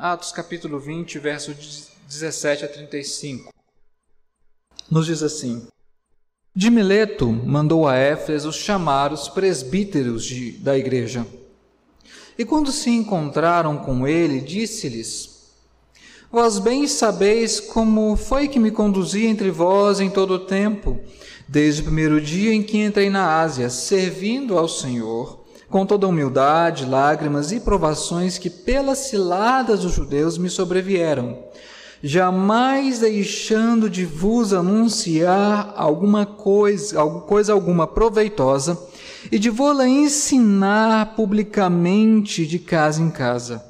Atos capítulo 20, versos 17 a 35. Nos diz assim: De Mileto mandou a Éfeso chamar os presbíteros de, da igreja. E quando se encontraram com ele, disse-lhes: Vós bem sabeis como foi que me conduzi entre vós em todo o tempo, desde o primeiro dia em que entrei na Ásia, servindo ao Senhor com toda humildade, lágrimas e provações que pelas ciladas dos judeus me sobrevieram, jamais deixando de vos anunciar alguma coisa, coisa alguma proveitosa e de vou-la ensinar publicamente de casa em casa,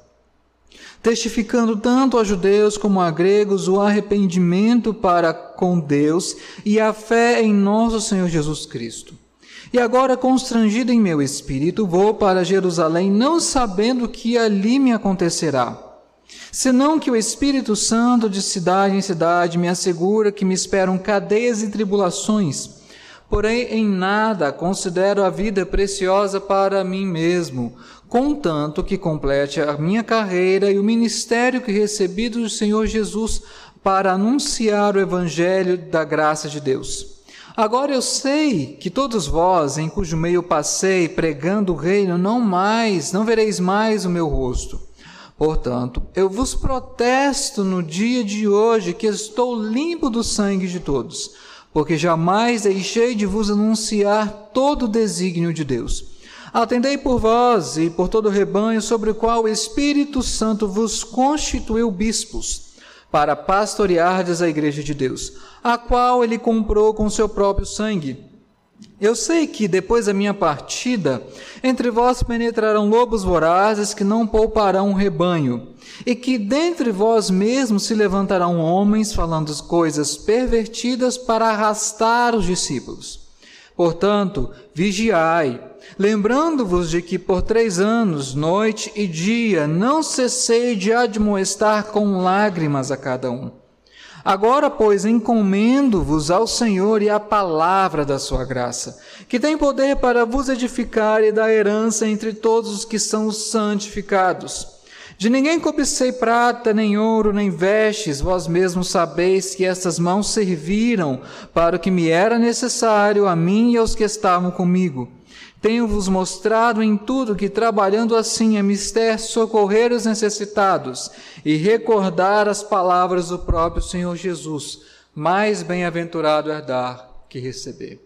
testificando tanto a judeus como a gregos o arrependimento para com Deus e a fé em nosso Senhor Jesus Cristo. E agora, constrangido em meu espírito, vou para Jerusalém, não sabendo o que ali me acontecerá. Senão que o Espírito Santo, de cidade em cidade, me assegura que me esperam cadeias e tribulações. Porém, em nada considero a vida preciosa para mim mesmo, contanto que complete a minha carreira e o ministério que recebi do Senhor Jesus para anunciar o Evangelho da graça de Deus. Agora eu sei que todos vós, em cujo meio passei pregando o reino, não mais, não vereis mais o meu rosto. Portanto, eu vos protesto no dia de hoje que estou limpo do sangue de todos, porque jamais deixei de vos anunciar todo o desígnio de Deus. Atendei por vós e por todo o rebanho sobre o qual o Espírito Santo vos constituiu bispos para pastoreardes a igreja de Deus, a qual ele comprou com seu próprio sangue. Eu sei que depois da minha partida, entre vós penetrarão lobos vorazes que não pouparão o rebanho, e que dentre vós mesmos se levantarão homens falando coisas pervertidas para arrastar os discípulos. Portanto, vigiai, lembrando-vos de que por três anos, noite e dia, não cessei de admoestar com lágrimas a cada um. Agora, pois, encomendo-vos ao Senhor e à palavra da sua graça, que tem poder para vos edificar e dar herança entre todos os que são santificados. De ninguém cobicei prata, nem ouro, nem vestes, vós mesmos sabeis que estas mãos serviram para o que me era necessário, a mim e aos que estavam comigo. Tenho-vos mostrado em tudo que, trabalhando assim, é mister socorrer os necessitados e recordar as palavras do próprio Senhor Jesus. Mais bem-aventurado é dar que receber.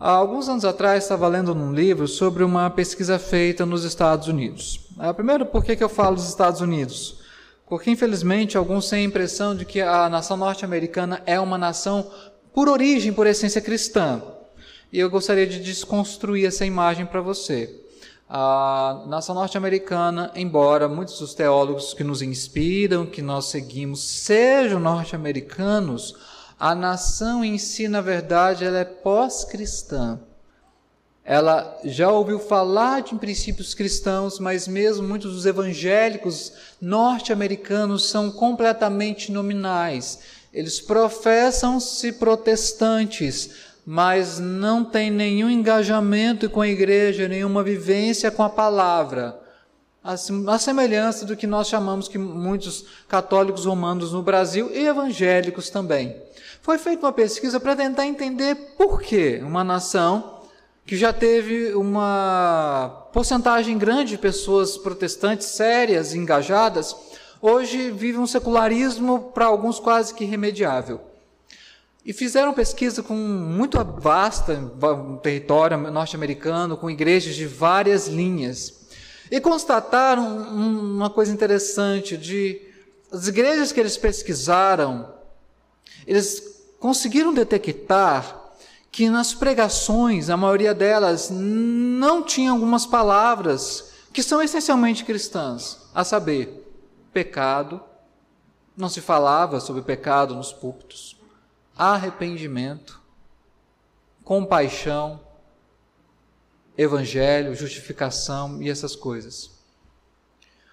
Há alguns anos atrás, estava lendo num livro sobre uma pesquisa feita nos Estados Unidos. Ah, primeiro, por que, que eu falo dos Estados Unidos? Porque, infelizmente, alguns têm a impressão de que a nação norte-americana é uma nação, por origem, por essência cristã. E eu gostaria de desconstruir essa imagem para você. A nação norte-americana, embora muitos dos teólogos que nos inspiram, que nós seguimos, sejam norte-americanos, a nação em si, na verdade, ela é pós-cristã. Ela já ouviu falar de princípios cristãos, mas mesmo muitos dos evangélicos norte-americanos são completamente nominais. Eles professam-se protestantes, mas não têm nenhum engajamento com a igreja, nenhuma vivência com a palavra. A semelhança do que nós chamamos que muitos católicos romanos no Brasil e evangélicos também. Foi feita uma pesquisa para tentar entender por que uma nação que já teve uma porcentagem grande de pessoas protestantes sérias, engajadas, hoje vive um secularismo para alguns quase que irremediável. E fizeram pesquisa com muito vasta, território norte-americano, com igrejas de várias linhas. E constataram uma coisa interessante de as igrejas que eles pesquisaram, eles conseguiram detectar que nas pregações, a maioria delas não tinha algumas palavras que são essencialmente cristãs, a saber, pecado, não se falava sobre pecado nos púlpitos, arrependimento, compaixão, evangelho, justificação e essas coisas.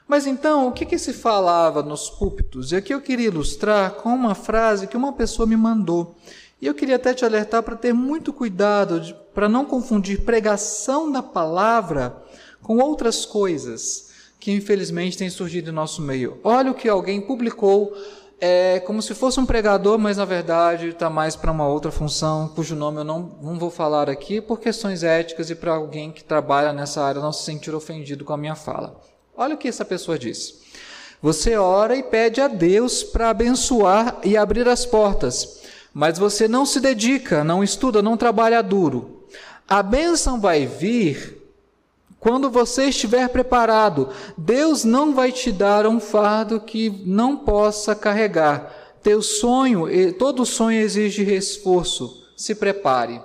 Mas então, o que, que se falava nos púlpitos? E aqui eu queria ilustrar com uma frase que uma pessoa me mandou. E eu queria até te alertar para ter muito cuidado, para não confundir pregação da palavra com outras coisas que infelizmente tem surgido no nosso meio. Olha o que alguém publicou, é, como se fosse um pregador, mas na verdade está mais para uma outra função, cujo nome eu não, não vou falar aqui por questões éticas e para alguém que trabalha nessa área não se sentir ofendido com a minha fala. Olha o que essa pessoa diz. Você ora e pede a Deus para abençoar e abrir as portas, mas você não se dedica, não estuda, não trabalha duro. A bênção vai vir quando você estiver preparado. Deus não vai te dar um fardo que não possa carregar. Teu sonho, todo sonho exige esforço. Se prepare.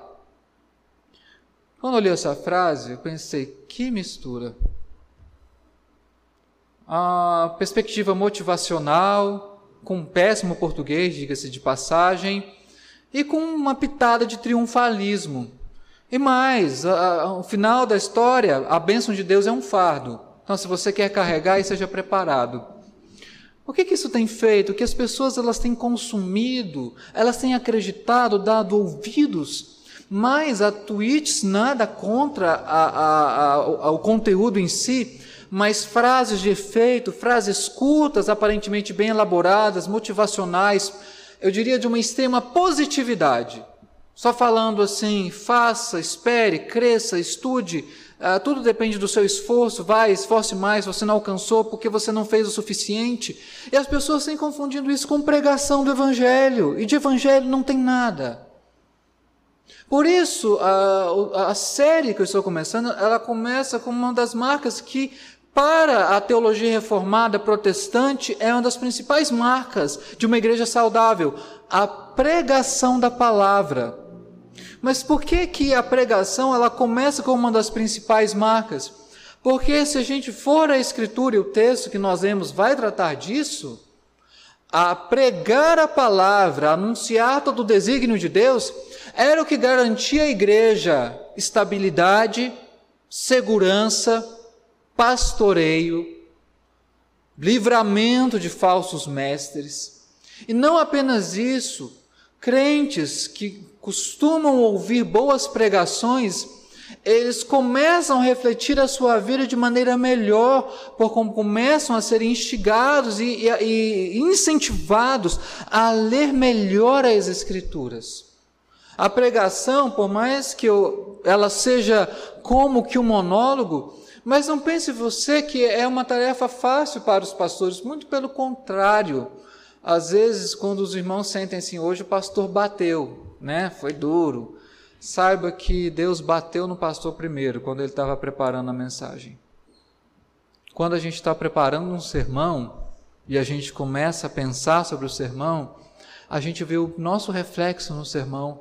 Quando eu li essa frase, eu pensei, que mistura a perspectiva motivacional, com um péssimo português, diga-se de passagem, e com uma pitada de triunfalismo. E mais, ao final da história, a bênção de Deus é um fardo. Então, se você quer carregar, esteja preparado. O que, que isso tem feito? Que as pessoas elas têm consumido, elas têm acreditado, dado ouvidos mais a tweets, nada contra a, a, a, o conteúdo em si, mas frases de efeito, frases curtas, aparentemente bem elaboradas, motivacionais, eu diria de uma extrema positividade. Só falando assim, faça, espere, cresça, estude, uh, tudo depende do seu esforço, vai, esforce mais, você não alcançou porque você não fez o suficiente. E as pessoas têm confundindo isso com pregação do Evangelho, e de Evangelho não tem nada. Por isso, a, a série que eu estou começando, ela começa com uma das marcas que para a teologia reformada protestante, é uma das principais marcas de uma igreja saudável, a pregação da palavra. Mas por que que a pregação ela começa como uma das principais marcas? Porque se a gente for à escritura e o texto que nós lemos vai tratar disso, a pregar a palavra, anunciar todo o desígnio de Deus, era o que garantia à igreja estabilidade, segurança, pastoreio, livramento de falsos mestres. E não apenas isso, crentes que costumam ouvir boas pregações, eles começam a refletir a sua vida de maneira melhor, por como começam a ser instigados e, e, e incentivados a ler melhor as Escrituras. A pregação, por mais que eu, ela seja como que um monólogo, mas não pense você que é uma tarefa fácil para os pastores, muito pelo contrário. Às vezes, quando os irmãos sentem assim, hoje o pastor bateu, né? Foi duro. Saiba que Deus bateu no pastor primeiro, quando ele estava preparando a mensagem. Quando a gente está preparando um sermão e a gente começa a pensar sobre o sermão, a gente vê o nosso reflexo no sermão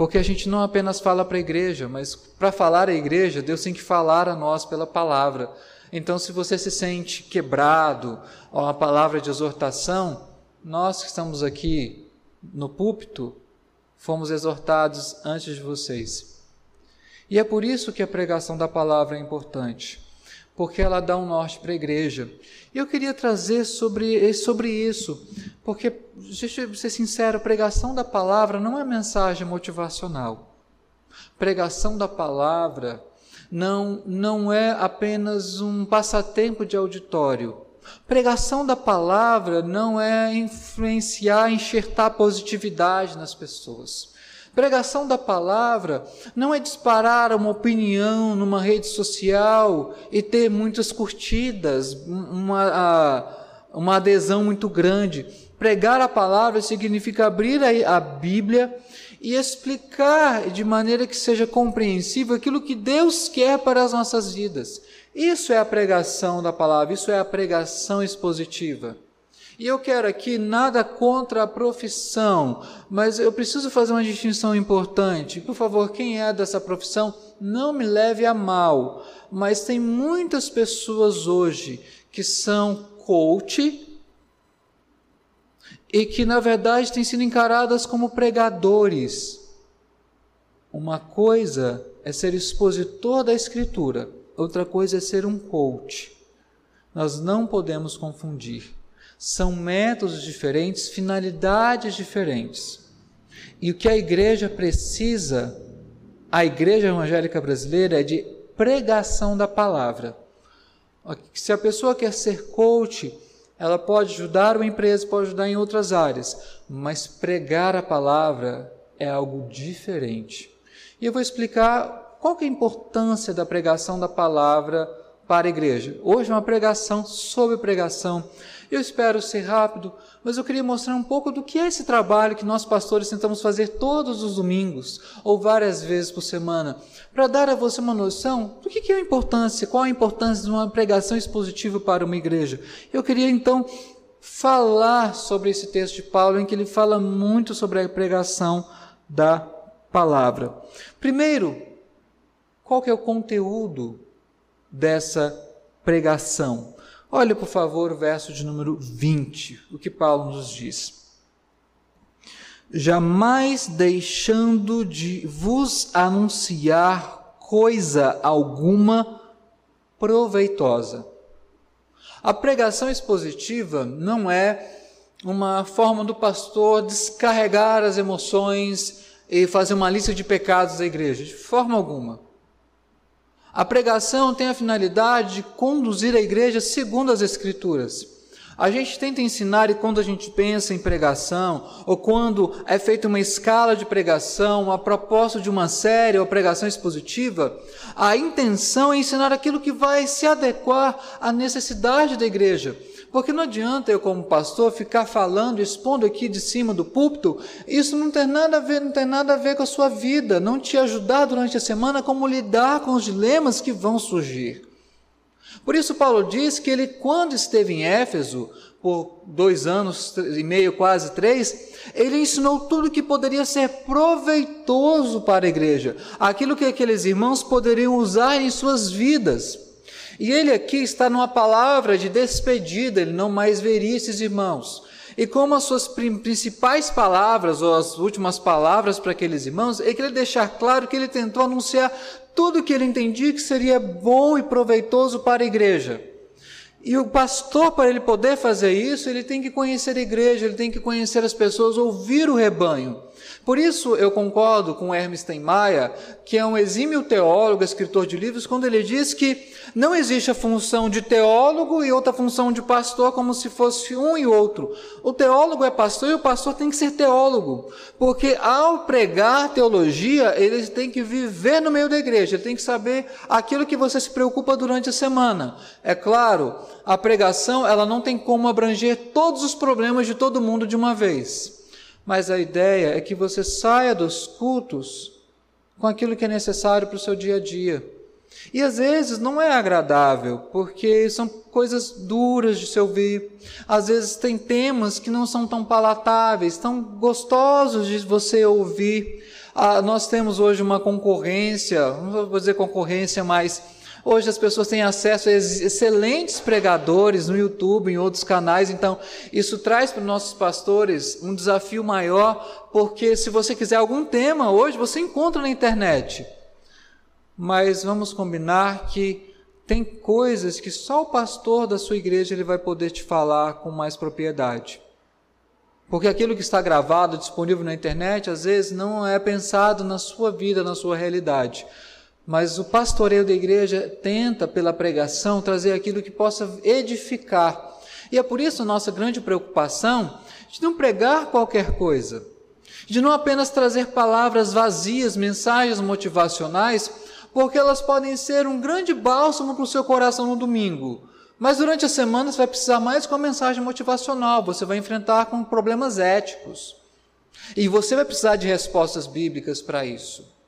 porque a gente não apenas fala para a igreja, mas para falar à igreja, Deus tem que falar a nós pela palavra. Então, se você se sente quebrado a palavra de exortação, nós que estamos aqui no púlpito, fomos exortados antes de vocês. E é por isso que a pregação da palavra é importante, porque ela dá um norte para a igreja. E eu queria trazer sobre, sobre isso, porque, deixa eu ser sincero, a pregação da palavra não é mensagem motivacional. Pregação da palavra não, não é apenas um passatempo de auditório. Pregação da palavra não é influenciar, enxertar positividade nas pessoas. Pregação da palavra não é disparar uma opinião numa rede social e ter muitas curtidas, uma, uma adesão muito grande. Pregar a palavra significa abrir a Bíblia e explicar de maneira que seja compreensível aquilo que Deus quer para as nossas vidas. Isso é a pregação da palavra, isso é a pregação expositiva. E eu quero aqui nada contra a profissão, mas eu preciso fazer uma distinção importante. Por favor, quem é dessa profissão, não me leve a mal, mas tem muitas pessoas hoje que são coach e que na verdade têm sido encaradas como pregadores. Uma coisa é ser expositor da escritura, outra coisa é ser um coach. Nós não podemos confundir. São métodos diferentes, finalidades diferentes. E o que a igreja precisa, a igreja evangélica brasileira, é de pregação da palavra. Se a pessoa quer ser coach, ela pode ajudar uma empresa, pode ajudar em outras áreas, mas pregar a palavra é algo diferente. E eu vou explicar qual é a importância da pregação da palavra para a igreja. Hoje é uma pregação sobre pregação. Eu espero ser rápido, mas eu queria mostrar um pouco do que é esse trabalho que nós pastores tentamos fazer todos os domingos ou várias vezes por semana, para dar a você uma noção do que é a importância, qual a importância de uma pregação expositiva para uma igreja. Eu queria então falar sobre esse texto de Paulo em que ele fala muito sobre a pregação da palavra. Primeiro, qual que é o conteúdo dessa pregação. Olha, por favor, o verso de número 20, o que Paulo nos diz. Jamais deixando de vos anunciar coisa alguma proveitosa. A pregação expositiva não é uma forma do pastor descarregar as emoções e fazer uma lista de pecados da igreja, de forma alguma. A pregação tem a finalidade de conduzir a igreja segundo as Escrituras. A gente tenta ensinar, e quando a gente pensa em pregação, ou quando é feita uma escala de pregação, a propósito de uma série ou pregação expositiva, a intenção é ensinar aquilo que vai se adequar à necessidade da igreja. Porque não adianta eu, como pastor, ficar falando, expondo aqui de cima do púlpito, isso não tem nada a ver, não tem nada a ver com a sua vida, não te ajudar durante a semana como lidar com os dilemas que vão surgir. Por isso, Paulo diz que ele, quando esteve em Éfeso, por dois anos e meio, quase três, ele ensinou tudo que poderia ser proveitoso para a igreja, aquilo que aqueles irmãos poderiam usar em suas vidas. E ele aqui está numa palavra de despedida, ele não mais veria esses irmãos. E como as suas principais palavras, ou as últimas palavras para aqueles irmãos, é que ele deixar claro que ele tentou anunciar tudo o que ele entendia que seria bom e proveitoso para a igreja. E o pastor, para ele poder fazer isso, ele tem que conhecer a igreja, ele tem que conhecer as pessoas, ouvir o rebanho. Por isso eu concordo com Hermes Maia, que é um exímio teólogo, escritor de livros, quando ele diz que não existe a função de teólogo e outra função de pastor como se fosse um e outro. O teólogo é pastor e o pastor tem que ser teólogo, porque ao pregar teologia, ele tem que viver no meio da igreja, ele tem que saber aquilo que você se preocupa durante a semana. É claro, a pregação, ela não tem como abranger todos os problemas de todo mundo de uma vez mas a ideia é que você saia dos cultos com aquilo que é necessário para o seu dia a dia. E às vezes não é agradável, porque são coisas duras de se ouvir. Às vezes tem temas que não são tão palatáveis, tão gostosos de você ouvir. Ah, nós temos hoje uma concorrência, não vou dizer concorrência, mas Hoje as pessoas têm acesso a excelentes pregadores no YouTube, em outros canais, então isso traz para os nossos pastores um desafio maior, porque se você quiser algum tema hoje, você encontra na internet. Mas vamos combinar que tem coisas que só o pastor da sua igreja ele vai poder te falar com mais propriedade. Porque aquilo que está gravado, disponível na internet, às vezes não é pensado na sua vida, na sua realidade mas o pastoreio da igreja tenta, pela pregação, trazer aquilo que possa edificar. E é por isso nossa grande preocupação de não pregar qualquer coisa, de não apenas trazer palavras vazias, mensagens motivacionais, porque elas podem ser um grande bálsamo para o seu coração no domingo. Mas durante a semana você vai precisar mais com a mensagem motivacional, você vai enfrentar com problemas éticos. E você vai precisar de respostas bíblicas para isso.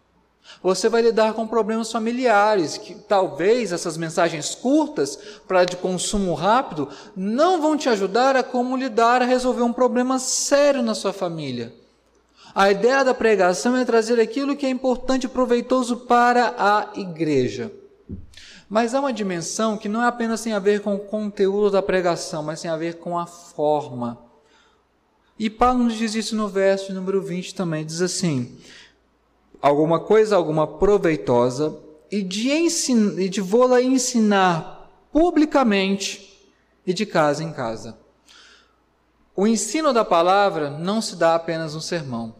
Você vai lidar com problemas familiares, que talvez essas mensagens curtas, para de consumo rápido, não vão te ajudar a como lidar a resolver um problema sério na sua família. A ideia da pregação é trazer aquilo que é importante e proveitoso para a igreja. Mas há uma dimensão que não é apenas tem a ver com o conteúdo da pregação, mas tem a ver com a forma. E Paulo nos diz isso no verso número 20 também, diz assim: alguma coisa alguma proveitosa e de, ensin e de vô-la ensinar publicamente e de casa em casa. O ensino da palavra não se dá apenas no sermão.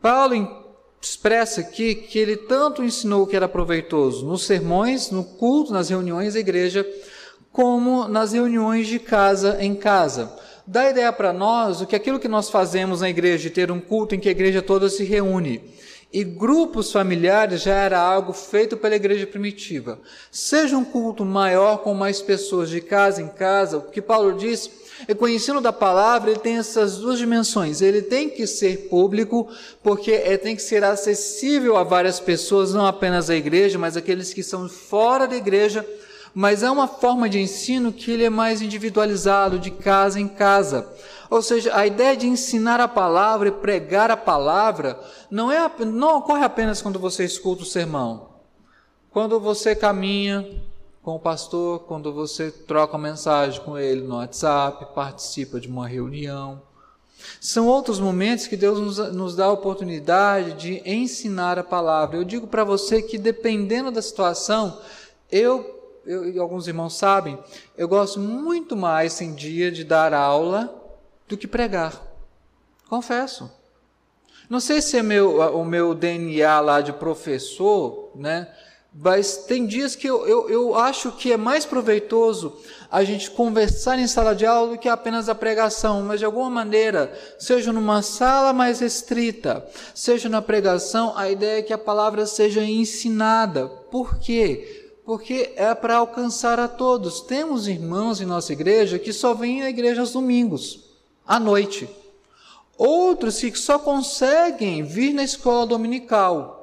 Paulo expressa aqui que ele tanto ensinou que era proveitoso nos sermões, no culto, nas reuniões da igreja, como nas reuniões de casa em casa. Dá ideia para nós o que aquilo que nós fazemos na igreja, de ter um culto em que a igreja toda se reúne. E grupos familiares já era algo feito pela igreja primitiva. Seja um culto maior com mais pessoas de casa em casa, o que Paulo diz é que o ensino da palavra ele tem essas duas dimensões. Ele tem que ser público, porque ele tem que ser acessível a várias pessoas, não apenas a igreja, mas aqueles que são fora da igreja mas é uma forma de ensino que ele é mais individualizado, de casa em casa. Ou seja, a ideia de ensinar a palavra e pregar a palavra não, é, não ocorre apenas quando você escuta o sermão. Quando você caminha com o pastor, quando você troca mensagem com ele no WhatsApp, participa de uma reunião. São outros momentos que Deus nos, nos dá a oportunidade de ensinar a palavra. Eu digo para você que, dependendo da situação, eu eu, alguns irmãos sabem, eu gosto muito mais em dia de dar aula do que pregar. Confesso. Não sei se é meu, o meu DNA lá de professor, né? Mas tem dias que eu, eu, eu acho que é mais proveitoso a gente conversar em sala de aula do que apenas a pregação, mas de alguma maneira, seja numa sala mais restrita, seja na pregação, a ideia é que a palavra seja ensinada. Por quê? porque é para alcançar a todos. Temos irmãos em nossa igreja que só vêm à igreja aos domingos, à noite. Outros que só conseguem vir na escola dominical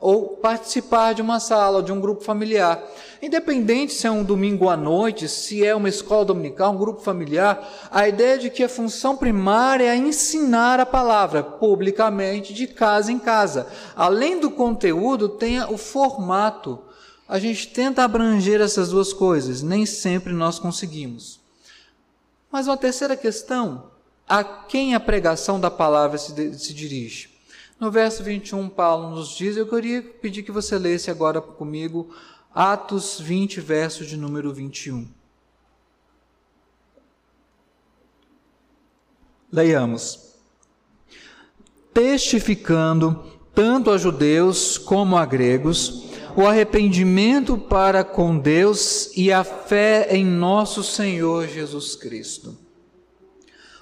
ou participar de uma sala, de um grupo familiar. Independente se é um domingo à noite, se é uma escola dominical, um grupo familiar, a ideia é de que a função primária é ensinar a palavra publicamente, de casa em casa. Além do conteúdo, tenha o formato a gente tenta abranger essas duas coisas, nem sempre nós conseguimos. Mas uma terceira questão, a quem a pregação da palavra se, se dirige? No verso 21, Paulo nos diz, eu queria pedir que você lesse agora comigo Atos 20, verso de número 21. Leiamos. Testificando tanto a judeus como a gregos, o arrependimento para com Deus e a fé em nosso Senhor Jesus Cristo.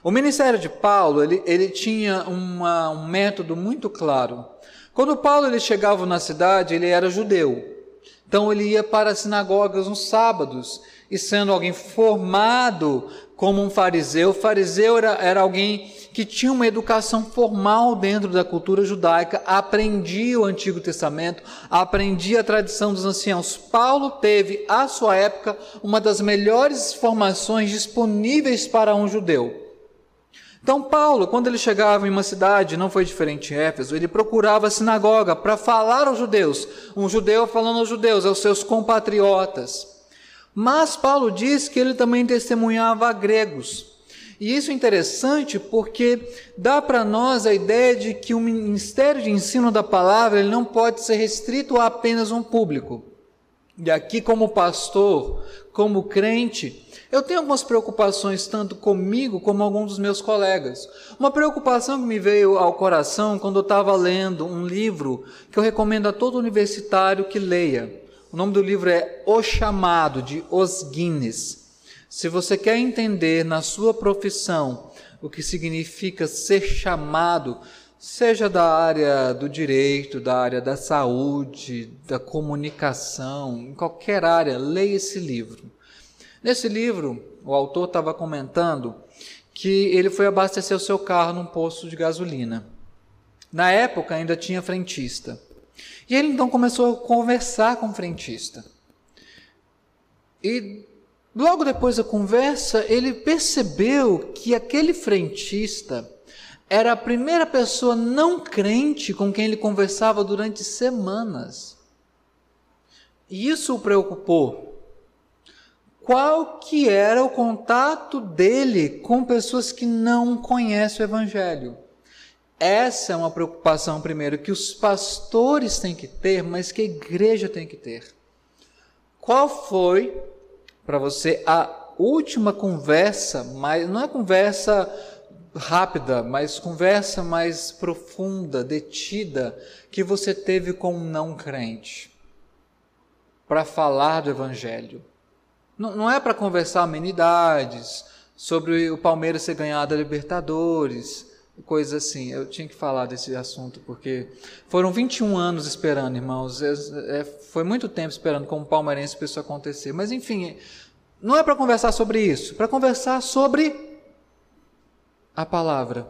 O ministério de Paulo, ele, ele tinha uma, um método muito claro. Quando Paulo ele chegava na cidade, ele era judeu. Então ele ia para as sinagogas nos sábados, e sendo alguém formado como um fariseu, o fariseu era, era alguém que tinha uma educação formal dentro da cultura judaica, aprendia o Antigo Testamento, aprendia a tradição dos anciãos. Paulo teve, à sua época, uma das melhores formações disponíveis para um judeu. Então, Paulo, quando ele chegava em uma cidade, não foi diferente em Éfeso, ele procurava a sinagoga para falar aos judeus, um judeu falando aos judeus, aos seus compatriotas. Mas Paulo diz que ele também testemunhava a gregos. E isso é interessante porque dá para nós a ideia de que o ministério de ensino da palavra ele não pode ser restrito a apenas um público. E aqui, como pastor, como crente, eu tenho algumas preocupações tanto comigo como alguns dos meus colegas. Uma preocupação que me veio ao coração quando eu estava lendo um livro que eu recomendo a todo universitário que leia. O nome do livro é O Chamado, de Os Guinness. Se você quer entender na sua profissão o que significa ser chamado, seja da área do direito, da área da saúde, da comunicação, em qualquer área, leia esse livro. Nesse livro, o autor estava comentando que ele foi abastecer o seu carro num posto de gasolina. Na época ainda tinha frentista. E ele então começou a conversar com o frentista. E Logo depois da conversa, ele percebeu que aquele frentista era a primeira pessoa não crente com quem ele conversava durante semanas. E isso o preocupou. Qual que era o contato dele com pessoas que não conhecem o evangelho? Essa é uma preocupação primeiro que os pastores têm que ter, mas que a igreja tem que ter. Qual foi para você a última conversa, mas não é conversa rápida, mas conversa mais profunda, detida, que você teve com um não crente para falar do Evangelho. Não, não é para conversar amenidades, sobre o Palmeiras ser ganhado a Libertadores, coisas assim. Eu tinha que falar desse assunto, porque foram 21 anos esperando, irmãos. É, é, foi muito tempo esperando como palmeirense isso acontecer. Mas, enfim, não é para conversar sobre isso, para conversar sobre a palavra.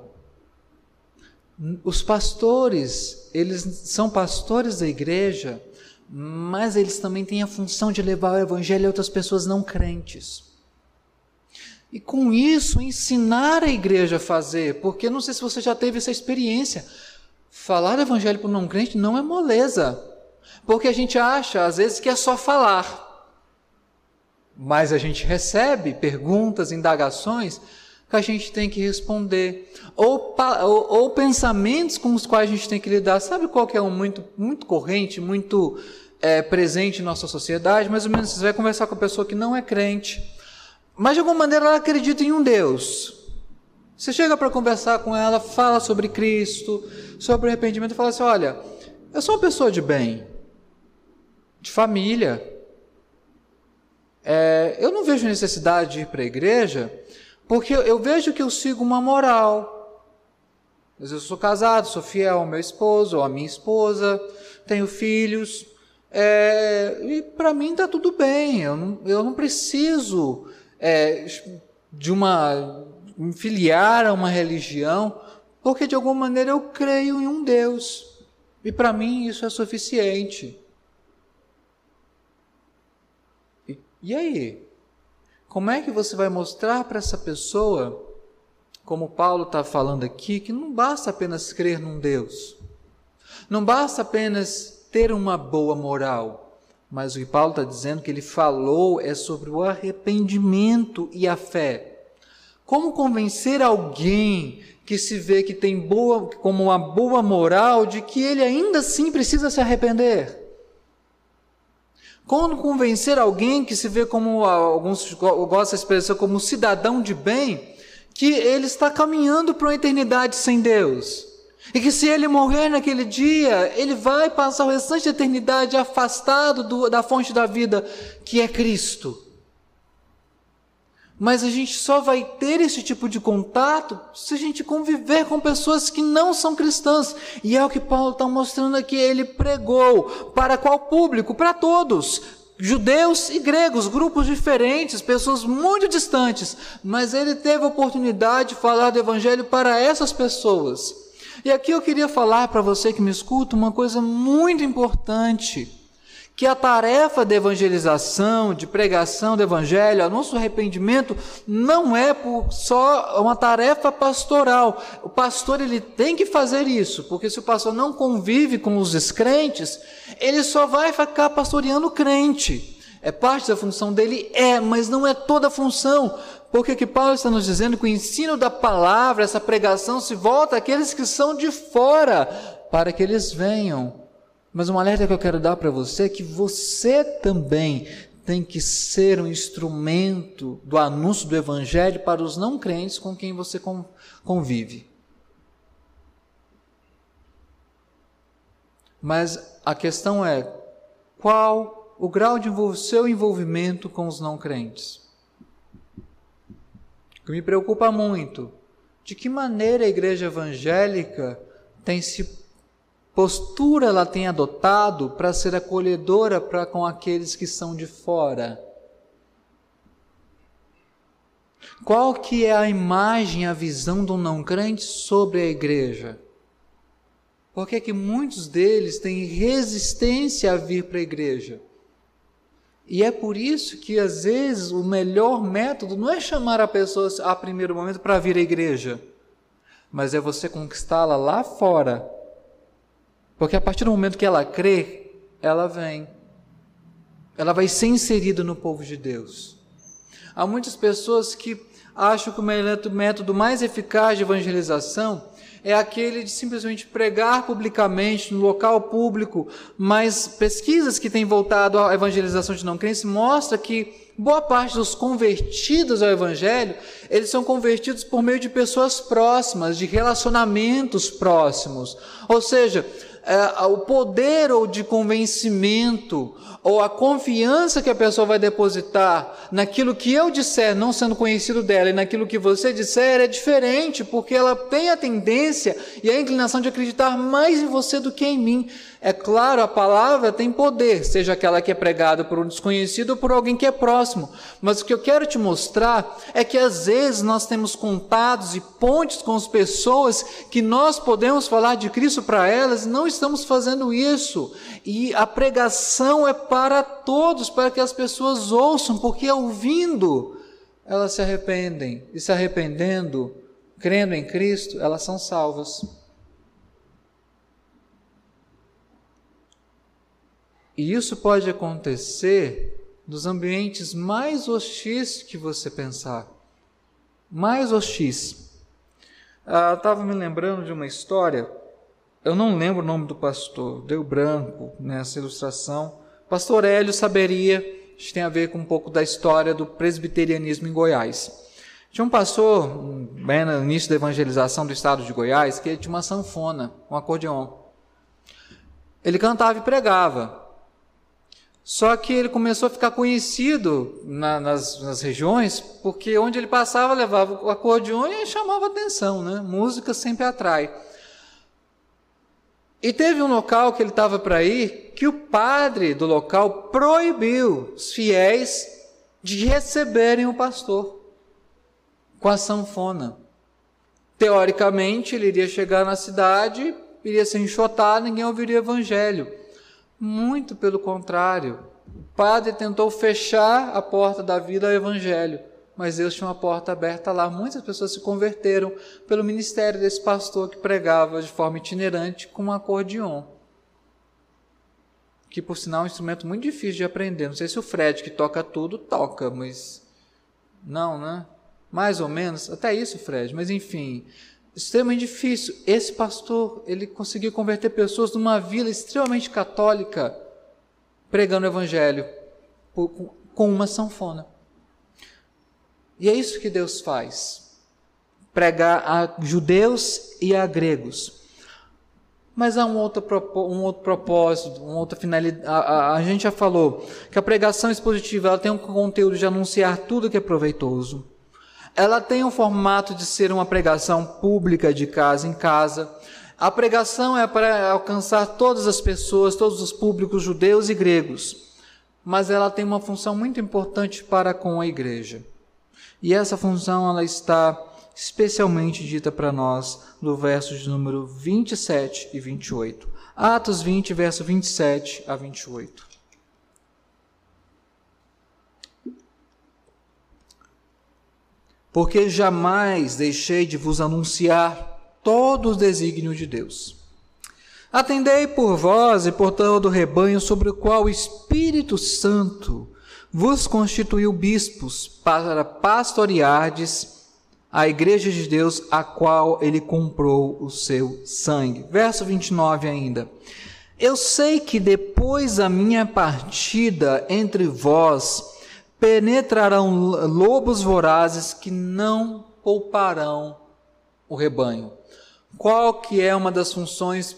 Os pastores, eles são pastores da igreja, mas eles também têm a função de levar o evangelho a outras pessoas não crentes. E com isso, ensinar a igreja a fazer, porque não sei se você já teve essa experiência. Falar evangelho para um não crente não é moleza, porque a gente acha, às vezes, que é só falar. Mas a gente recebe perguntas, indagações que a gente tem que responder, ou, ou, ou, pensamentos com os quais a gente tem que lidar. Sabe qual que é um muito, muito corrente, muito é, presente em nossa sociedade? Mais ou menos você vai conversar com a pessoa que não é crente, mas de alguma maneira ela acredita em um Deus. Você chega para conversar com ela, fala sobre Cristo, sobre arrependimento, e fala assim: olha, eu sou uma pessoa de bem, de família. É, eu não vejo necessidade de ir para a igreja porque eu vejo que eu sigo uma moral. Mas eu sou casado, sou fiel ao meu esposo ou à minha esposa, tenho filhos, é, e para mim está tudo bem, eu não, eu não preciso é, de uma me filiar a uma religião, porque de alguma maneira eu creio em um Deus, e para mim isso é suficiente. E, e aí? Como é que você vai mostrar para essa pessoa, como Paulo está falando aqui, que não basta apenas crer num Deus, não basta apenas ter uma boa moral, mas o que Paulo está dizendo que ele falou é sobre o arrependimento e a fé. Como convencer alguém que se vê que tem boa, como uma boa moral, de que ele ainda assim precisa se arrepender? Quando convencer alguém que se vê como, alguns gostam de expressão, como cidadão de bem, que ele está caminhando para uma eternidade sem Deus. E que se ele morrer naquele dia, ele vai passar o restante da eternidade afastado do, da fonte da vida, que é Cristo. Mas a gente só vai ter esse tipo de contato se a gente conviver com pessoas que não são cristãs. E é o que Paulo está mostrando aqui. Ele pregou para qual público? Para todos. Judeus e gregos, grupos diferentes, pessoas muito distantes. Mas ele teve a oportunidade de falar do Evangelho para essas pessoas. E aqui eu queria falar para você que me escuta uma coisa muito importante que a tarefa de evangelização, de pregação do evangelho, anúncio arrependimento, não é só uma tarefa pastoral. O pastor ele tem que fazer isso, porque se o pastor não convive com os descrentes, ele só vai ficar pastoreando crente. É parte da função dele? É, mas não é toda a função. Porque que Paulo está nos dizendo que o ensino da palavra, essa pregação, se volta àqueles que são de fora, para que eles venham mas um alerta que eu quero dar para você é que você também tem que ser um instrumento do anúncio do Evangelho para os não crentes com quem você convive. Mas a questão é: qual o grau de seu envolvimento com os não crentes? Que me preocupa muito, de que maneira a igreja evangélica tem se postura ela tem adotado para ser acolhedora para com aqueles que são de fora? Qual que é a imagem, a visão do não crente sobre a igreja? Por que, que muitos deles têm resistência a vir para a igreja? E é por isso que às vezes o melhor método não é chamar a pessoa a primeiro momento para vir à igreja, mas é você conquistá-la lá fora porque a partir do momento que ela crê, ela vem. Ela vai ser inserida no povo de Deus. Há muitas pessoas que acham que o método mais eficaz de evangelização é aquele de simplesmente pregar publicamente, no local público, mas pesquisas que têm voltado à evangelização de não crentes mostram que boa parte dos convertidos ao Evangelho, eles são convertidos por meio de pessoas próximas, de relacionamentos próximos. Ou seja, é, o poder ou de convencimento ou a confiança que a pessoa vai depositar naquilo que eu disser, não sendo conhecido dela, e naquilo que você disser é diferente, porque ela tem a tendência e a inclinação de acreditar mais em você do que em mim. É claro, a palavra tem poder, seja aquela que é pregada por um desconhecido ou por alguém que é próximo. Mas o que eu quero te mostrar é que às vezes nós temos contatos e pontes com as pessoas que nós podemos falar de Cristo para elas e não estamos fazendo isso. E a pregação é para todos, para que as pessoas ouçam, porque ouvindo, elas se arrependem. E se arrependendo, crendo em Cristo, elas são salvas. E isso pode acontecer nos ambientes mais hostis que você pensar. Mais hostis. Ah, estava me lembrando de uma história, eu não lembro o nome do pastor, deu branco nessa ilustração. Pastor Hélio saberia, isso tem a ver com um pouco da história do presbiterianismo em Goiás. Tinha um pastor, bem no início da evangelização do estado de Goiás, que tinha uma sanfona, um acordeon. Ele cantava e pregava. Só que ele começou a ficar conhecido na, nas, nas, regiões, porque onde ele passava levava o acordeon e chamava atenção, né? Música sempre atrai. E teve um local que ele estava para ir que o padre do local proibiu os fiéis de receberem o pastor com a sanfona. Teoricamente, ele iria chegar na cidade, iria se enxotar, ninguém ouviria evangelho. Muito pelo contrário. O padre tentou fechar a porta da vida ao evangelho, mas Deus tinha uma porta aberta lá. Muitas pessoas se converteram pelo ministério desse pastor que pregava de forma itinerante com um acordeon. Que, por sinal, é um instrumento muito difícil de aprender. Não sei se o Fred, que toca tudo, toca, mas. Não, né? Mais ou menos. Até isso, Fred. Mas, enfim, extremamente difícil. Esse pastor, ele conseguiu converter pessoas numa vila extremamente católica, pregando o evangelho com uma sanfona. E é isso que Deus faz. Pregar a judeus e a gregos. Mas há um outro, um outro propósito, uma outra finalidade. A, a, a, gente já falou que a pregação expositiva ela tem um conteúdo de anunciar tudo que é proveitoso ela tem o formato de ser uma pregação pública de casa em casa. A pregação é para alcançar todas as pessoas, todos os públicos judeus e gregos. Mas ela tem uma função muito importante para com a igreja. E essa função ela está especialmente dita para nós no verso de número 27 e 28. Atos 20, verso 27 a 28. Porque jamais deixei de vos anunciar todo o desígnio de Deus. Atendei por vós e por todo o rebanho sobre o qual o Espírito Santo vos constituiu bispos para pastoreardes a igreja de Deus, a qual ele comprou o seu sangue. Verso 29 ainda. Eu sei que depois da minha partida entre vós, penetrarão lobos vorazes que não pouparão o rebanho. Qual que é uma das funções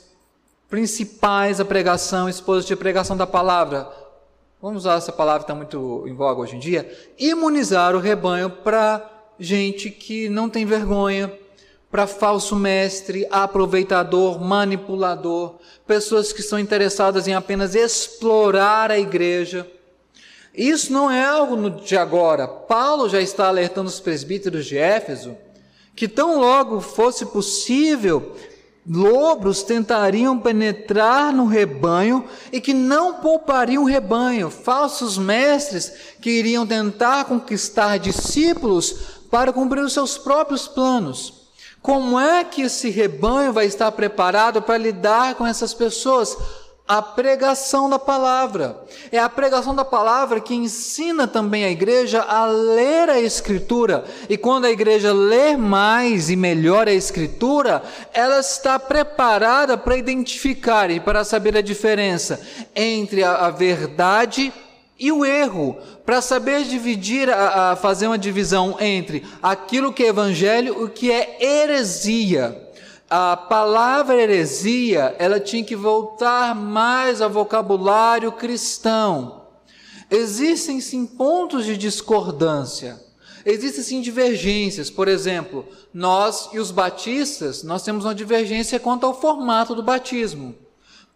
principais da pregação, expositiva pregação da palavra? Vamos usar essa palavra que está muito em voga hoje em dia. Imunizar o rebanho para gente que não tem vergonha, para falso mestre, aproveitador, manipulador, pessoas que são interessadas em apenas explorar a igreja isso não é algo de agora. Paulo já está alertando os presbíteros de Éfeso que tão logo fosse possível, lobos tentariam penetrar no rebanho e que não poupariam o rebanho, falsos mestres que iriam tentar conquistar discípulos para cumprir os seus próprios planos. Como é que esse rebanho vai estar preparado para lidar com essas pessoas? A pregação da palavra. É a pregação da palavra que ensina também a igreja a ler a Escritura. E quando a igreja lê mais e melhor a Escritura, ela está preparada para identificar e para saber a diferença entre a, a verdade E o erro, para saber dividir, a, a, fazer uma divisão entre aquilo que é evangelho e o que é heresia. A palavra heresia, ela tinha que voltar mais ao vocabulário cristão. Existem sim pontos de discordância. Existem sim divergências. Por exemplo, nós e os batistas, nós temos uma divergência quanto ao formato do batismo.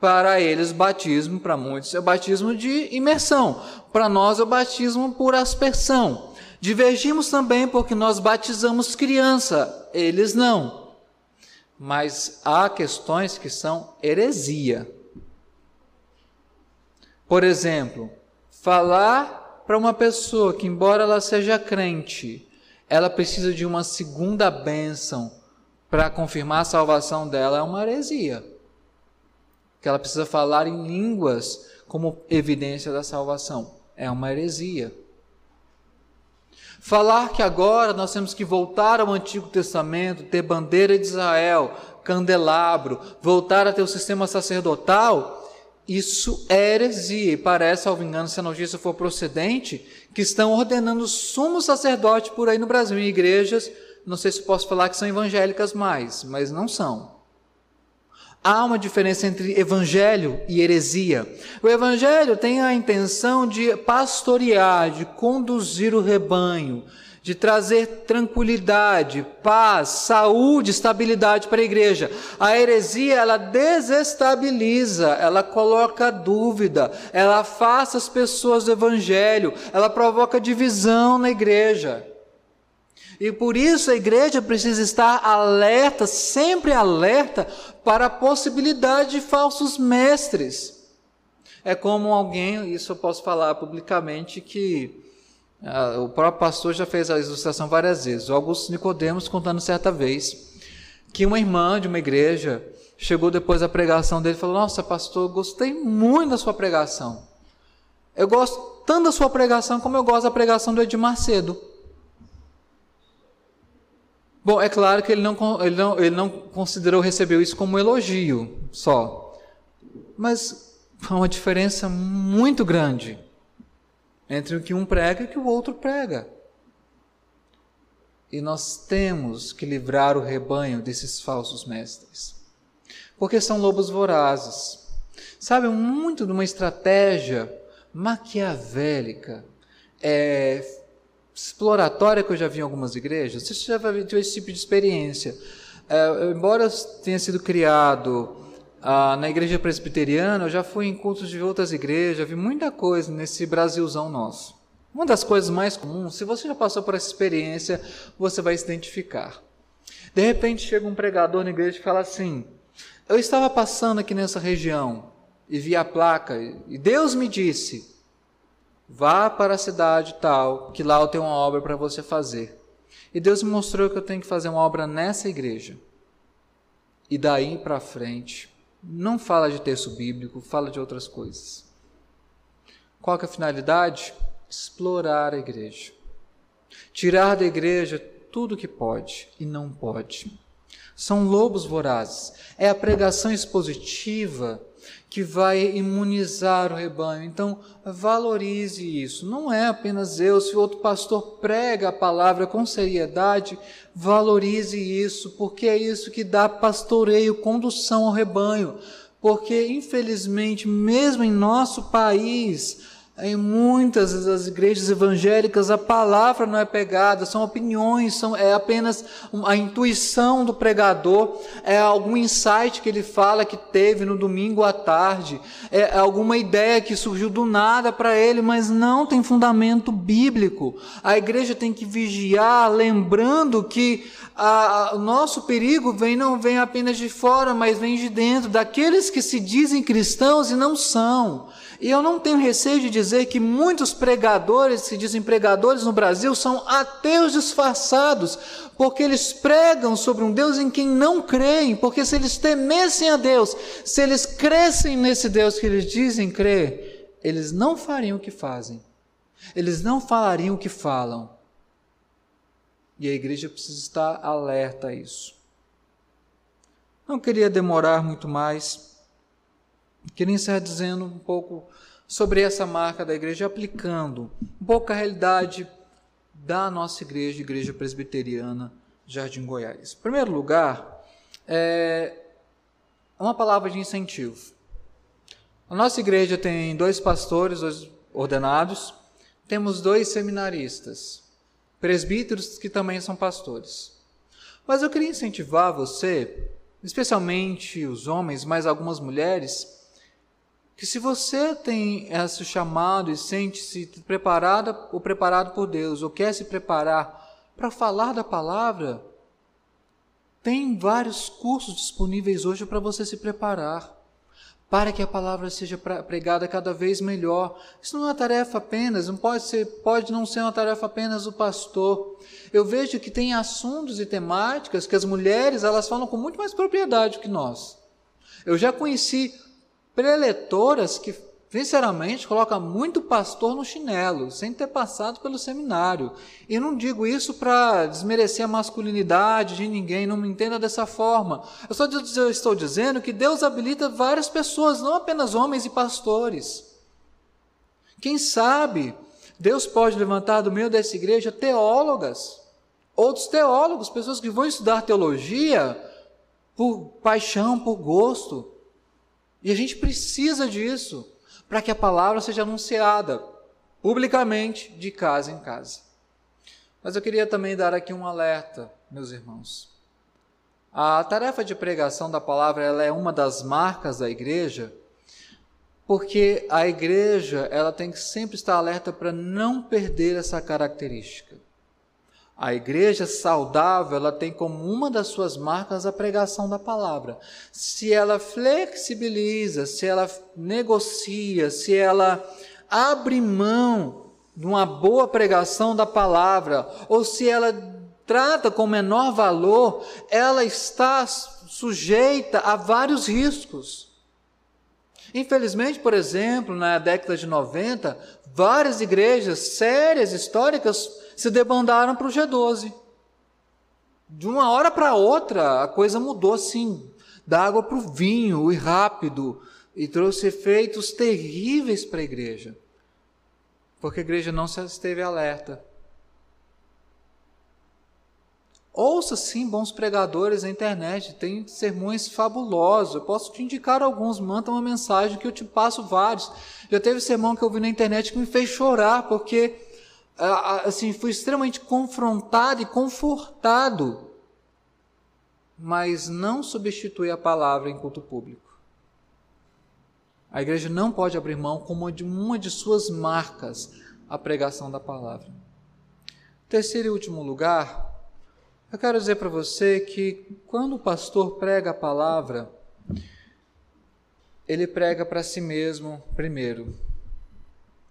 Para eles, batismo, para muitos, é o batismo de imersão. Para nós, é o batismo por aspersão. Divergimos também porque nós batizamos criança, eles não. Mas há questões que são heresia. Por exemplo, falar para uma pessoa que, embora ela seja crente, ela precisa de uma segunda bênção para confirmar a salvação dela é uma heresia que ela precisa falar em línguas como evidência da salvação. É uma heresia. Falar que agora nós temos que voltar ao Antigo Testamento, ter bandeira de Israel, candelabro, voltar a ter o sistema sacerdotal, isso é heresia. E parece, ao engano, se a notícia for procedente, que estão ordenando sumo sacerdote por aí no Brasil, em igrejas, não sei se posso falar que são evangélicas mais, mas não são. Há uma diferença entre evangelho e heresia. O evangelho tem a intenção de pastorear, de conduzir o rebanho, de trazer tranquilidade, paz, saúde, estabilidade para a igreja. A heresia, ela desestabiliza, ela coloca dúvida, ela afasta as pessoas do evangelho, ela provoca divisão na igreja. E por isso a igreja precisa estar alerta, sempre alerta, para a possibilidade de falsos mestres. É como alguém, isso eu posso falar publicamente, que ah, o próprio pastor já fez a ilustração várias vezes. O Augusto Nicodemos contando certa vez que uma irmã de uma igreja chegou depois da pregação dele e falou: Nossa, pastor, gostei muito da sua pregação. Eu gosto tanto da sua pregação como eu gosto da pregação do Edmar Macedo. Bom, é claro que ele não, ele não, ele não considerou, recebeu isso como um elogio só. Mas há uma diferença muito grande entre o que um prega e o que o outro prega. E nós temos que livrar o rebanho desses falsos mestres. Porque são lobos vorazes. Sabe, muito de uma estratégia maquiavélica é exploratória que eu já vi em algumas igrejas, você já ter esse tipo de experiência. É, embora tenha sido criado ah, na igreja presbiteriana, eu já fui em cultos de outras igrejas, vi muita coisa nesse Brasilzão nosso. Uma das coisas mais comuns, se você já passou por essa experiência, você vai se identificar. De repente chega um pregador na igreja e fala assim: Eu estava passando aqui nessa região e vi a placa, e Deus me disse Vá para a cidade tal, que lá eu tenho uma obra para você fazer. E Deus me mostrou que eu tenho que fazer uma obra nessa igreja. E daí para frente, não fala de texto bíblico, fala de outras coisas. Qual é a finalidade? Explorar a igreja. Tirar da igreja tudo que pode e não pode. São lobos vorazes. É a pregação expositiva que vai imunizar o rebanho. Então, valorize isso. Não é apenas eu, se outro pastor prega a palavra com seriedade, valorize isso, porque é isso que dá pastoreio, condução ao rebanho. Porque, infelizmente, mesmo em nosso país, em muitas das igrejas evangélicas, a palavra não é pegada, são opiniões, são, é apenas a intuição do pregador, é algum insight que ele fala que teve no domingo à tarde, é alguma ideia que surgiu do nada para ele, mas não tem fundamento bíblico. A igreja tem que vigiar, lembrando que a, a, o nosso perigo vem não vem apenas de fora, mas vem de dentro, daqueles que se dizem cristãos e não são. E eu não tenho receio de dizer que muitos pregadores, se dizem pregadores no Brasil, são ateus disfarçados, porque eles pregam sobre um Deus em quem não creem, porque se eles temessem a Deus, se eles crescem nesse Deus que eles dizem crer, eles não fariam o que fazem, eles não falariam o que falam. E a igreja precisa estar alerta a isso. Não queria demorar muito mais. Queria encerrar dizendo um pouco sobre essa marca da igreja, aplicando um pouco a realidade da nossa igreja, Igreja Presbiteriana Jardim Goiás. Em primeiro lugar, é uma palavra de incentivo. A nossa igreja tem dois pastores dois ordenados, temos dois seminaristas, presbíteros que também são pastores. Mas eu queria incentivar você, especialmente os homens, mas algumas mulheres, que se você tem esse chamado e sente-se preparada ou preparado por Deus, ou quer se preparar para falar da palavra, tem vários cursos disponíveis hoje para você se preparar, para que a palavra seja pregada cada vez melhor. Isso não é uma tarefa apenas, não pode ser, pode não ser uma tarefa apenas do pastor. Eu vejo que tem assuntos e temáticas que as mulheres elas falam com muito mais propriedade que nós. Eu já conheci preletoras que, sinceramente, colocam muito pastor no chinelo, sem ter passado pelo seminário. E não digo isso para desmerecer a masculinidade de ninguém, não me entenda dessa forma. Eu só eu estou dizendo que Deus habilita várias pessoas, não apenas homens e pastores. Quem sabe Deus pode levantar do meio dessa igreja teólogas, outros teólogos, pessoas que vão estudar teologia por paixão, por gosto, e a gente precisa disso para que a palavra seja anunciada publicamente de casa em casa. Mas eu queria também dar aqui um alerta, meus irmãos. A tarefa de pregação da palavra ela é uma das marcas da igreja, porque a igreja ela tem que sempre estar alerta para não perder essa característica. A igreja saudável, ela tem como uma das suas marcas a pregação da palavra. Se ela flexibiliza, se ela negocia, se ela abre mão de uma boa pregação da palavra, ou se ela trata com menor valor, ela está sujeita a vários riscos. Infelizmente, por exemplo, na década de 90, várias igrejas sérias, históricas, se debandaram para o G12. De uma hora para outra, a coisa mudou assim, da água para o vinho, e rápido, e trouxe efeitos terríveis para a igreja, porque a igreja não esteve alerta. Ouça sim bons pregadores na internet, tem sermões fabulosos. Eu posso te indicar alguns, manda uma mensagem que eu te passo vários. Já teve sermão que eu vi na internet que me fez chorar, porque assim, fui extremamente confrontado e confortado, mas não substitui a palavra em culto público. A igreja não pode abrir mão como uma de suas marcas a pregação da palavra. Terceiro e último lugar, eu quero dizer para você que quando o pastor prega a palavra, ele prega para si mesmo primeiro.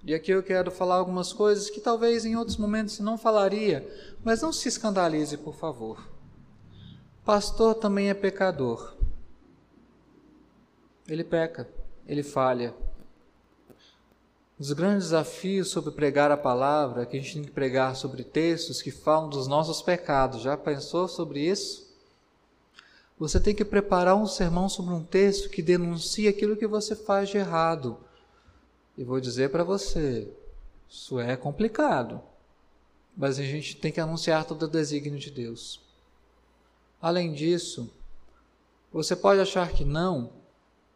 E aqui eu quero falar algumas coisas que talvez em outros momentos não falaria, mas não se escandalize, por favor. Pastor também é pecador. Ele peca, ele falha. Os grandes desafios sobre pregar a palavra, que a gente tem que pregar sobre textos que falam dos nossos pecados. Já pensou sobre isso? Você tem que preparar um sermão sobre um texto que denuncia aquilo que você faz de errado e vou dizer para você, isso é complicado, mas a gente tem que anunciar todo o desígnio de Deus. Além disso, você pode achar que não,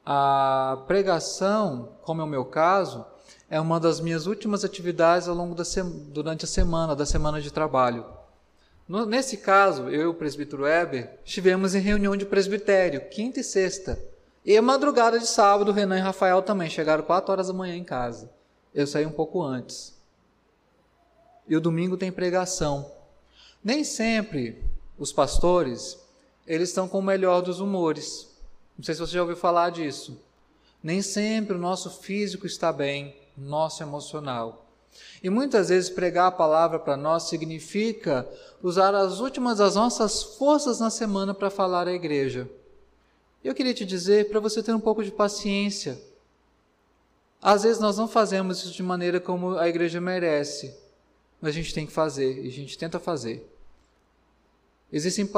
a pregação, como é o meu caso, é uma das minhas últimas atividades ao longo da durante a semana, da semana de trabalho. No, nesse caso, eu e o presbítero Weber estivemos em reunião de presbitério, quinta e sexta. E a madrugada de sábado, Renan e Rafael também chegaram 4 horas da manhã em casa. Eu saí um pouco antes. E o domingo tem pregação. Nem sempre os pastores, eles estão com o melhor dos humores. Não sei se você já ouviu falar disso. Nem sempre o nosso físico está bem, nosso emocional. E muitas vezes pregar a palavra para nós significa usar as últimas das nossas forças na semana para falar à igreja. Eu queria te dizer para você ter um pouco de paciência. Às vezes nós não fazemos isso de maneira como a igreja merece, mas a gente tem que fazer e a gente tenta fazer. Existem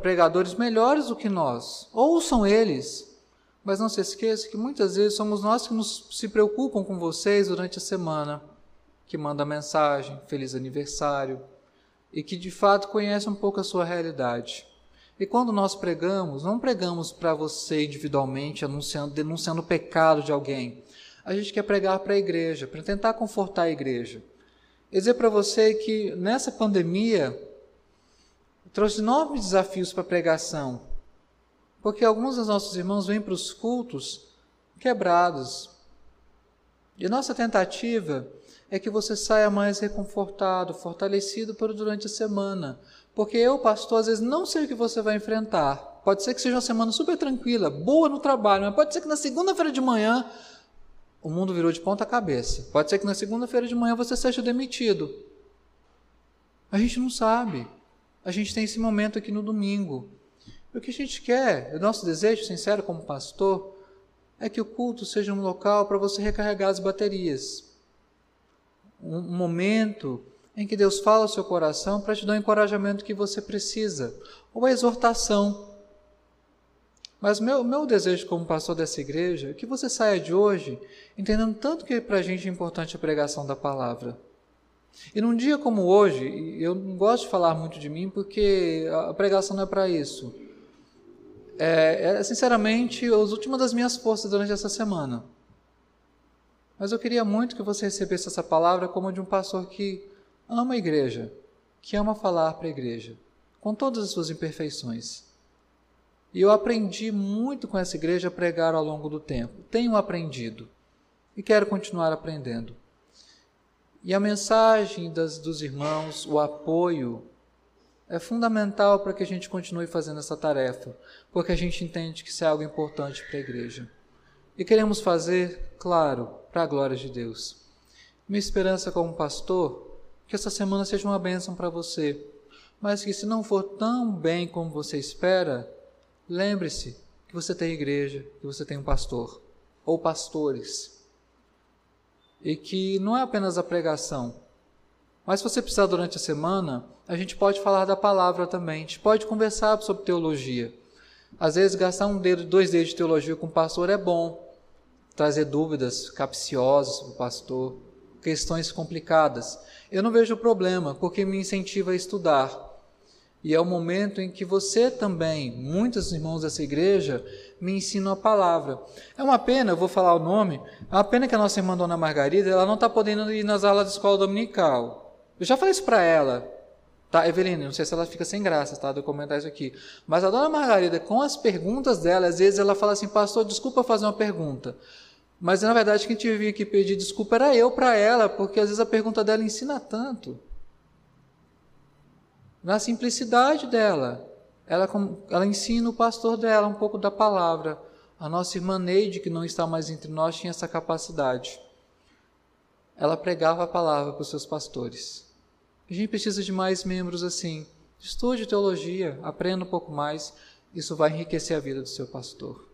pregadores melhores do que nós, ouçam eles, Mas não se esqueça que muitas vezes somos nós que nos se preocupam com vocês durante a semana, que manda mensagem, feliz aniversário, e que de fato conhece um pouco a sua realidade. E quando nós pregamos, não pregamos para você individualmente, anunciando, denunciando o pecado de alguém. A gente quer pregar para a igreja, para tentar confortar a igreja. E dizer para você que nessa pandemia trouxe enormes desafios para a pregação, porque alguns dos nossos irmãos vêm para os cultos quebrados. E nossa tentativa é que você saia mais reconfortado, fortalecido durante a semana. Porque eu, pastor, às vezes não sei o que você vai enfrentar. Pode ser que seja uma semana super tranquila, boa no trabalho, mas pode ser que na segunda-feira de manhã o mundo virou de ponta cabeça. Pode ser que na segunda-feira de manhã você seja demitido. A gente não sabe. A gente tem esse momento aqui no domingo. O que a gente quer, o nosso desejo sincero como pastor, é que o culto seja um local para você recarregar as baterias um momento em que Deus fala ao seu coração para te dar o encorajamento que você precisa, ou a exortação. Mas meu, meu desejo como pastor dessa igreja é que você saia de hoje entendendo tanto que para a gente é importante a pregação da palavra. E num dia como hoje, eu não gosto de falar muito de mim porque a pregação não é para isso. É, é, sinceramente, as últimas das minhas forças durante essa semana. Mas eu queria muito que você recebesse essa palavra como de um pastor que ama a igreja, que ama falar para a igreja, com todas as suas imperfeições. E eu aprendi muito com essa igreja a pregar ao longo do tempo. Tenho aprendido e quero continuar aprendendo. E a mensagem das, dos irmãos, o apoio, é fundamental para que a gente continue fazendo essa tarefa, porque a gente entende que isso é algo importante para a igreja. E queremos fazer, claro, para a glória de Deus. Minha esperança como pastor, que essa semana seja uma bênção para você, mas que se não for tão bem como você espera, lembre-se que você tem igreja, que você tem um pastor ou pastores. E que não é apenas a pregação, mas se você precisar durante a semana, a gente pode falar da palavra também, a gente pode conversar sobre teologia. Às vezes gastar um dedo, dois dedos de teologia com o pastor é bom, trazer dúvidas capciosas para o pastor, questões complicadas. Eu não vejo problema, porque me incentiva a estudar. E é o momento em que você também, muitos irmãos dessa igreja, me ensinam a palavra. É uma pena, eu vou falar o nome, é uma pena que a nossa irmã Dona Margarida ela não está podendo ir nas aulas de escola dominical. Eu já falei isso para ela. Tá, Eveline, não sei se ela fica sem graça, tá? De eu comentar isso aqui. Mas a Dona Margarida, com as perguntas dela, às vezes ela fala assim, pastor, desculpa fazer uma pergunta. Mas na verdade quem tinha que pedir desculpa era eu para ela, porque às vezes a pergunta dela ensina tanto. Na simplicidade dela, ela, ela ensina o pastor dela um pouco da palavra. A nossa irmã Neide, que não está mais entre nós, tinha essa capacidade. Ela pregava a palavra para os seus pastores. A gente precisa de mais membros assim. Estude teologia, aprenda um pouco mais. Isso vai enriquecer a vida do seu pastor.